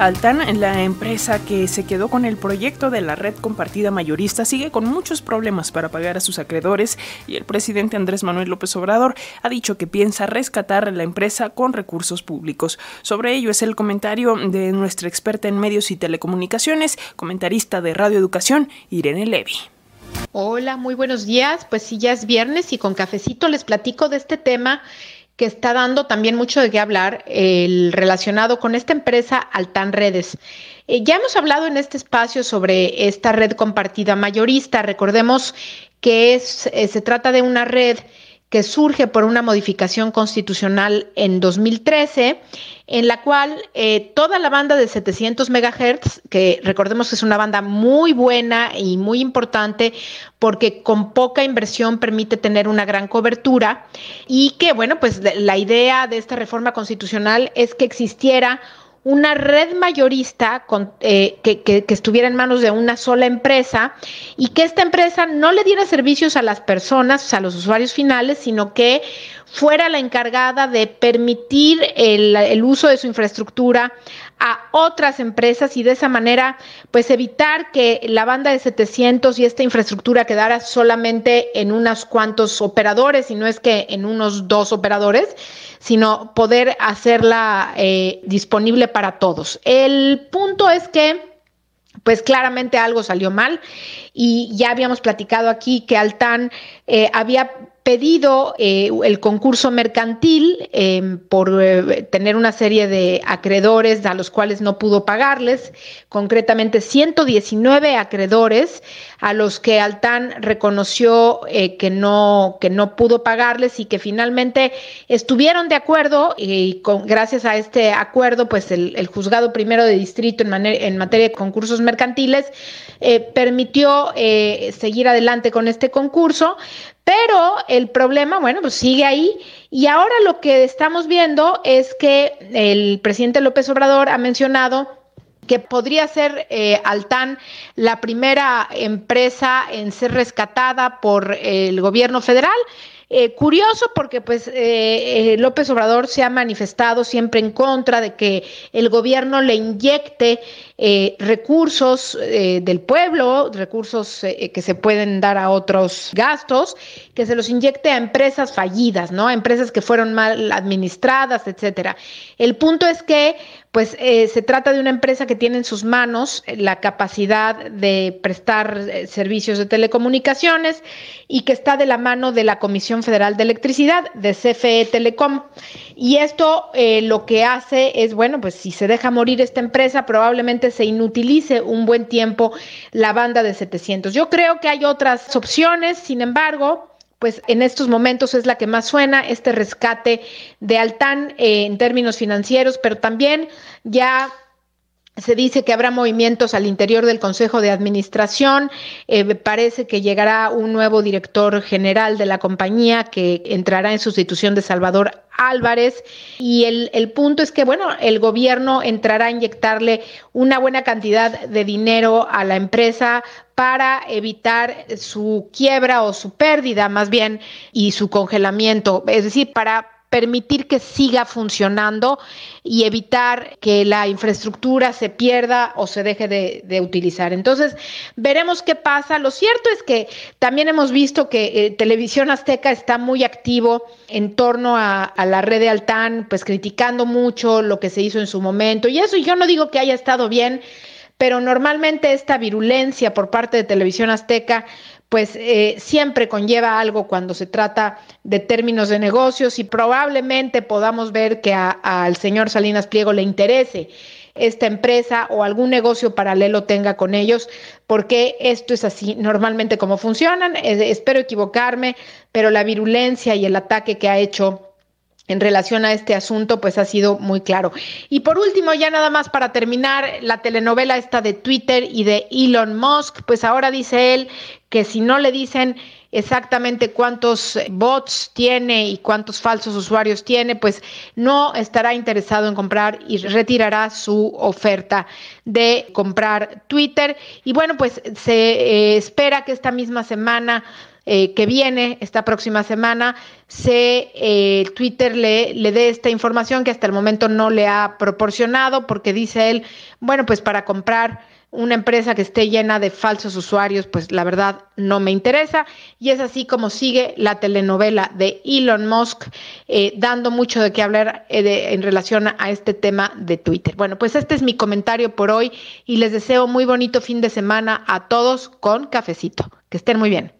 Altan, la empresa que se quedó con el proyecto de la red compartida mayorista, sigue con muchos problemas para pagar a sus acreedores y el presidente Andrés Manuel López Obrador ha dicho que piensa rescatar la empresa con recursos públicos. Sobre ello es el comentario de nuestra experta en medios y telecomunicaciones, comentarista de Radio Educación, Irene Levy. Hola, muy buenos días. Pues sí, ya es viernes y con cafecito les platico de este tema que está dando también mucho de qué hablar el relacionado con esta empresa Altan Redes. Eh, ya hemos hablado en este espacio sobre esta red compartida mayorista. Recordemos que es, eh, se trata de una red que surge por una modificación constitucional en 2013, en la cual eh, toda la banda de 700 megahertz, que recordemos que es una banda muy buena y muy importante, porque con poca inversión permite tener una gran cobertura, y que, bueno, pues la idea de esta reforma constitucional es que existiera una red mayorista con, eh, que, que, estuviera en manos de una sola empresa y que esta empresa no le diera servicios a las personas, a los usuarios finales, sino que fuera la encargada de permitir el, el uso de su infraestructura a otras empresas y de esa manera pues evitar que la banda de 700 y esta infraestructura quedara solamente en unos cuantos operadores y no es que en unos dos operadores, sino poder hacerla eh, disponible para todos. El punto es que pues claramente algo salió mal y ya habíamos platicado aquí que Altan eh, había pedido eh, el concurso mercantil em, por eh, tener una serie de acreedores a los cuales no pudo pagarles, concretamente 119 acreedores a los que Altán reconoció eh, que, no, que no pudo pagarles y que finalmente estuvieron de acuerdo y con, gracias a este acuerdo, pues el, juzgado primero de distrito en, en materia de concursos mercantiles permitió seguir adelante con este concurso, pero el problema, bueno, pues sigue ahí. Y ahora lo que estamos viendo es que el presidente López Obrador ha mencionado que podría ser eh, Altán la primera empresa en ser rescatada por el gobierno federal. Eh, curioso porque pues eh, López Obrador se ha manifestado siempre en contra de que el gobierno le inyecte eh, recursos eh, del pueblo, recursos eh, que se pueden dar a otros gastos, que se los inyecte a empresas fallidas, ¿no? A empresas que fueron mal administradas, etcétera. El punto es que, pues, se trata de una empresa que tiene en sus manos la capacidad de prestar servicios de telecomunicaciones y que está de la mano de la Comisión Federal de Electricidad, de CFE Telecom. Y esto lo que hace es, bueno, pues si se deja morir esta empresa, probablemente se inutilice un buen tiempo la banda de 700. Yo creo que hay otras opciones, sin embargo, pues en estos momentos es la que más suena, este rescate de Altán eh, en términos financieros, pero también ya se dice que habrá movimientos al interior del Consejo de Administración. Eh, parece que llegará un nuevo director general de la compañía que entrará en sustitución de Salvador Álvarez. Y el, el, punto es que, bueno, el gobierno entrará a inyectarle una buena cantidad de dinero a la empresa para evitar su quiebra o su pérdida más bien y su congelamiento, es decir, para permitir que siga funcionando y evitar que la infraestructura se pierda o se deje de, utilizar. Entonces, veremos qué pasa. Lo cierto es que también hemos visto que eh, Televisión Azteca está muy activo en torno a, la red de Altán, pues criticando mucho lo que se hizo en su momento. Y eso yo no digo que haya estado bien, pero normalmente esta virulencia por parte de Televisión Azteca pues eh, siempre conlleva algo cuando se trata de términos de negocios y probablemente podamos ver que al señor Salinas Pliego le interese esta empresa o algún negocio paralelo tenga con ellos, porque esto es así normalmente como funcionan. Espero equivocarme, pero la virulencia y el ataque que ha hecho en relación a este asunto, pues ha sido muy claro. Y por último, ya nada más para terminar, la telenovela esta de Twitter y de Elon Musk, pues ahora dice él que si no le dicen exactamente cuántos bots tiene y cuántos falsos usuarios tiene, pues no estará interesado en comprar y retirará su oferta de comprar Twitter. Y bueno, pues se eh, espera que esta misma semana eh, que viene, esta próxima semana, se eh, Twitter le, le dé esta información que hasta el momento no le ha proporcionado, porque dice él, bueno, pues para comprar una empresa que esté llena de falsos usuarios, pues la verdad no me interesa. Y es así como sigue la telenovela de Elon Musk, eh, dando mucho de qué hablar eh, en relación a este tema de Twitter. Bueno, pues este es mi comentario por hoy y les deseo muy bonito fin de semana a todos con cafecito. Que estén muy bien.